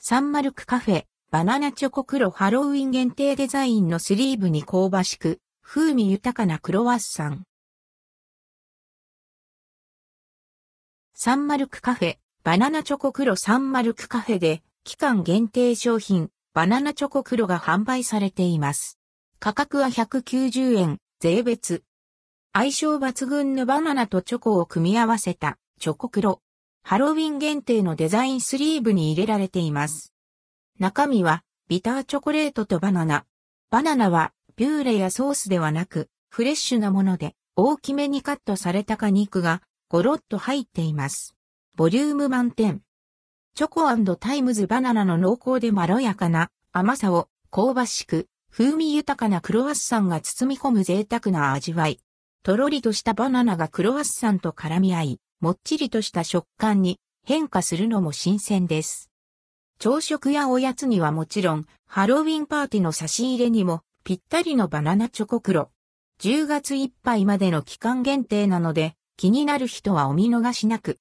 サンマルクカフェ、バナナチョコ黒ハロウィン限定デザインのスリーブに香ばしく、風味豊かなクロワッサン。サンマルクカフェ、バナナチョコ黒サンマルクカフェで、期間限定商品、バナナチョコ黒が販売されています。価格は190円、税別。相性抜群のバナナとチョコを組み合わせたチョコ黒。ハロウィン限定のデザインスリーブに入れられています。中身はビターチョコレートとバナナ。バナナはピューレやソースではなくフレッシュなもので大きめにカットされた果肉がゴロッと入っています。ボリューム満点。チョコタイムズバナナの濃厚でまろやかな甘さを香ばしく風味豊かなクロワッサンが包み込む贅沢な味わい。とろりとしたバナナがクロワッサンと絡み合い、もっちりとした食感に変化するのも新鮮です。朝食やおやつにはもちろん、ハロウィンパーティーの差し入れにもぴったりのバナナチョコクロ。10月いっぱいまでの期間限定なので、気になる人はお見逃しなく。